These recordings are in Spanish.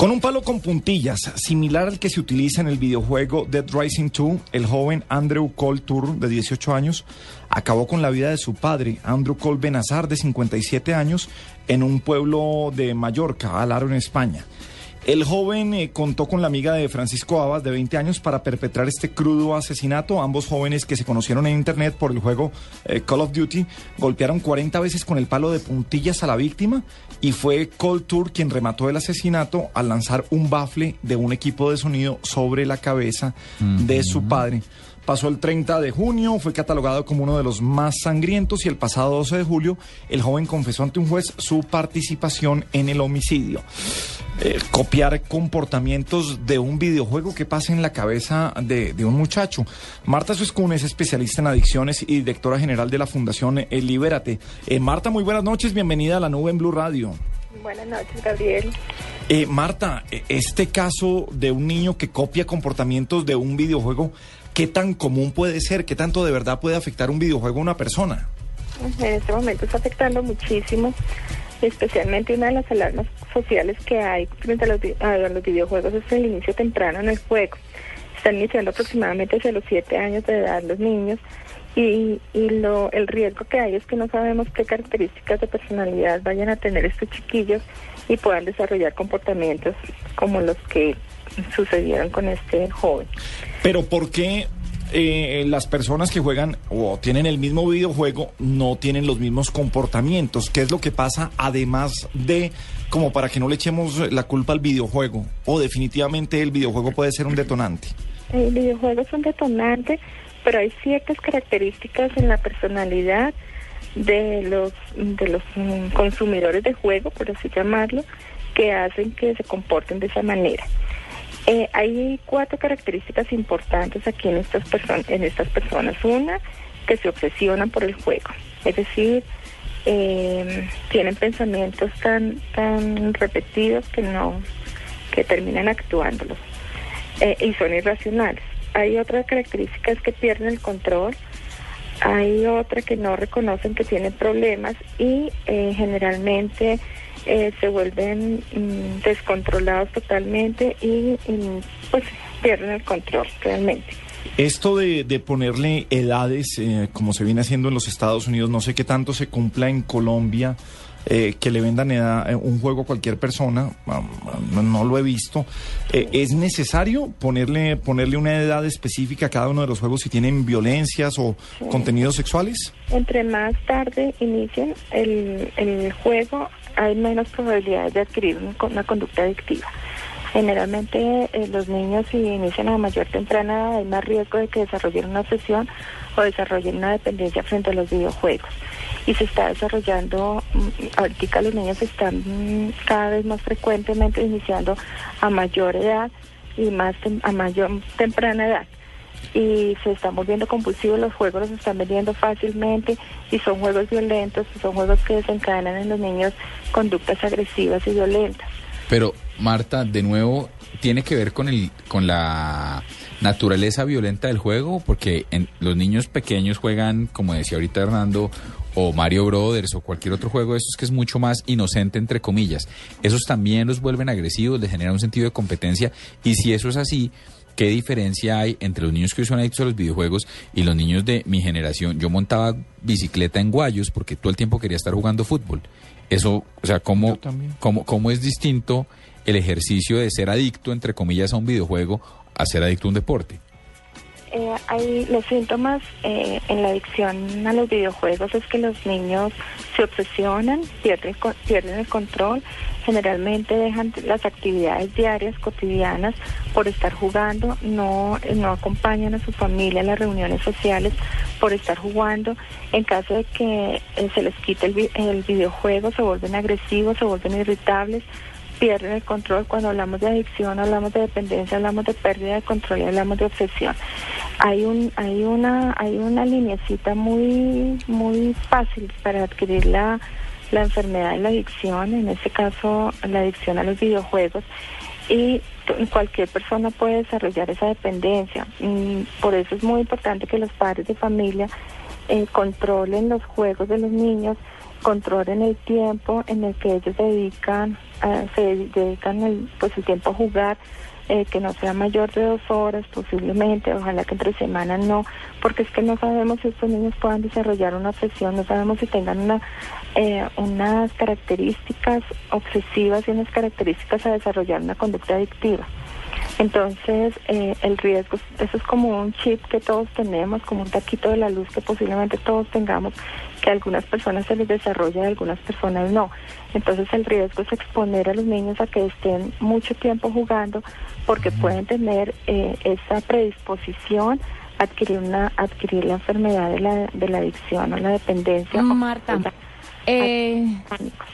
Con un palo con puntillas, similar al que se utiliza en el videojuego Dead Rising 2, el joven Andrew Cole Tour, de 18 años, acabó con la vida de su padre, Andrew Cole Benazar, de 57 años, en un pueblo de Mallorca, Alaro, en España. El joven eh, contó con la amiga de Francisco Abas, de 20 años, para perpetrar este crudo asesinato. Ambos jóvenes que se conocieron en Internet por el juego eh, Call of Duty golpearon 40 veces con el palo de puntillas a la víctima y fue Cole Tour quien remató el asesinato al lanzar un bafle de un equipo de sonido sobre la cabeza de su padre. Pasó el 30 de junio, fue catalogado como uno de los más sangrientos y el pasado 12 de julio el joven confesó ante un juez su participación en el homicidio. Eh, copiar comportamientos de un videojuego que pasa en la cabeza de, de un muchacho. Marta Suescun es especialista en adicciones y directora general de la Fundación eh, Libérate. Eh, Marta, muy buenas noches, bienvenida a la nube en Blue Radio. Buenas noches, Gabriel. Eh, Marta, este caso de un niño que copia comportamientos de un videojuego, ¿qué tan común puede ser? ¿Qué tanto de verdad puede afectar un videojuego a una persona? En este momento está afectando muchísimo, especialmente una de las alarmas sociales que hay frente a los, a los videojuegos es el inicio temprano en el juego. Están iniciando aproximadamente hacia los siete años de edad los niños y, y lo, el riesgo que hay es que no sabemos qué características de personalidad vayan a tener estos chiquillos y puedan desarrollar comportamientos como los que sucedieron con este joven. Pero ¿por qué eh, las personas que juegan o tienen el mismo videojuego no tienen los mismos comportamientos? ¿Qué es lo que pasa además de como para que no le echemos la culpa al videojuego? ¿O definitivamente el videojuego puede ser un detonante? El videojuego es un detonante, pero hay ciertas características en la personalidad de los de los mm, consumidores de juego, por así llamarlo, que hacen que se comporten de esa manera. Eh, hay cuatro características importantes aquí en estas. En estas personas, una que se obsesionan por el juego, es decir, eh, tienen pensamientos tan tan repetidos que no que terminan actuándolos eh, y son irracionales. Hay otras características que pierden el control, hay otra que no reconocen que tienen problemas y eh, generalmente eh, se vuelven mm, descontrolados totalmente y, y, pues pierden el control realmente. Esto de, de ponerle edades, eh, como se viene haciendo en los Estados Unidos, no sé qué tanto se cumpla en Colombia, eh, que le vendan edad- eh, un juego a cualquier persona, no, no lo he visto. Eh, ¿Es necesario ponerle, ponerle una edad específica a cada uno de los juegos si tienen violencias o contenidos sexuales? Entre más tarde inicien el, el juego, hay menos probabilidades de adquirir un- una conducta adictiva. Generalmente eh, los niños si inician a mayor temprana edad hay más riesgo de que desarrollen una obsesión o desarrollen una dependencia frente a los videojuegos. Y se está desarrollando, mm, ahorita los niños están mm, cada vez más frecuentemente iniciando a mayor edad y más a mayor temprana edad y se están volviendo compulsivos, los juegos los están vendiendo fácilmente y son juegos violentos, y son juegos que desencadenan en los niños conductas agresivas y violentas. Pero Marta, de nuevo, tiene que ver con el con la naturaleza violenta del juego, porque en, los niños pequeños juegan, como decía ahorita Hernando, o Mario Brothers o cualquier otro juego de estos que es mucho más inocente entre comillas. Esos también los vuelven agresivos, les genera un sentido de competencia y si eso es así, ¿qué diferencia hay entre los niños que son adictos a los videojuegos y los niños de mi generación? Yo montaba bicicleta en Guayos porque todo el tiempo quería estar jugando fútbol. Eso, o sea, ¿cómo, cómo, cómo es distinto el ejercicio de ser adicto, entre comillas, a un videojuego a ser adicto a un deporte? Eh, hay los síntomas eh, en la adicción a los videojuegos es que los niños se obsesionan, pierden, pierden el control, generalmente dejan las actividades diarias, cotidianas, por estar jugando, no, no acompañan a su familia a las reuniones sociales por estar jugando. En caso de que eh, se les quite el videojuego, se vuelven agresivos, se vuelven irritables, pierden el control. Cuando hablamos de adicción, hablamos de dependencia, hablamos de pérdida de control y hablamos de obsesión. Hay un, hay una, hay una muy, muy fácil para adquirir la, enfermedad de la adicción, en este caso la adicción a los videojuegos, y cualquier persona puede desarrollar esa dependencia. Mm, Por eso es muy importante que los padres de familia eh, controlen los juegos de los niños, controlen el tiempo en el que ellos dedican, eh, se dedican el, pues el tiempo a jugar, eh, que no sea mayor de dos horas posiblemente, ojalá que entre semana no, porque es que no sabemos si estos niños puedan desarrollar una obsesión, no sabemos si tengan una, eh, unas características obsesivas y unas características a desarrollar una conducta adictiva. Entonces, eh, el riesgo, eso es como un chip que todos tenemos, como un taquito de la luz que posiblemente todos tengamos, que a algunas personas se les desarrolla y a algunas personas no. Entonces, el riesgo es exponer a los niños a que estén mucho tiempo jugando porque pueden tener eh, esa predisposición a adquirir, una, adquirir la enfermedad de la, de la adicción o la dependencia. o- Marta, eh,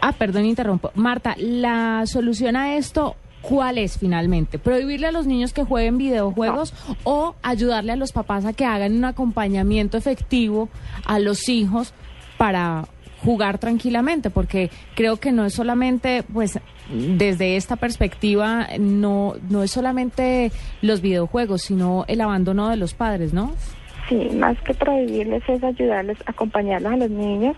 ah, perdón, interrumpo. Marta, la solución a esto, ¿cuál es finalmente? ¿Prohibirle a los niños que jueguen videojuegos o ayudarle a los papás a que hagan un acompañamiento efectivo a los hijos para jugar tranquilamente? Porque creo que no es solamente, pues, desde esta perspectiva, no, no es solamente los videojuegos, sino el abandono de los padres, ¿no? Sí, más que prohibirles es ayudarles, acompañarlos a los niños,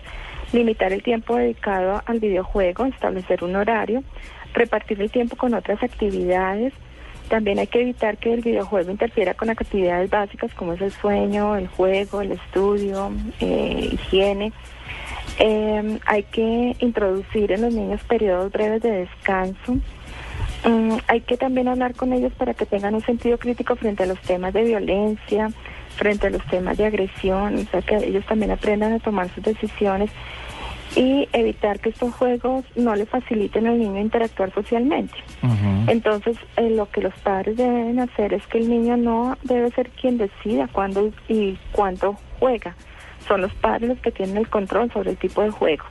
limitar el tiempo dedicado al videojuego, establecer un horario, repartir el tiempo con otras actividades. También hay que evitar que el videojuego interfiera con actividades básicas como es el sueño, el juego, el estudio, eh, higiene. Eh, hay que introducir en los niños periodos breves de descanso. Mm, hay que también hablar con ellos para que tengan un sentido crítico frente a los temas de violencia, frente a los temas de agresión, o sea, que ellos también aprendan a tomar sus decisiones y evitar que estos juegos no le faciliten al niño interactuar socialmente. Entonces, eh, lo que los padres deben hacer es que el niño no debe ser quien decida cuándo y cuánto juega. Son los padres los que tienen el control sobre el tipo de juego.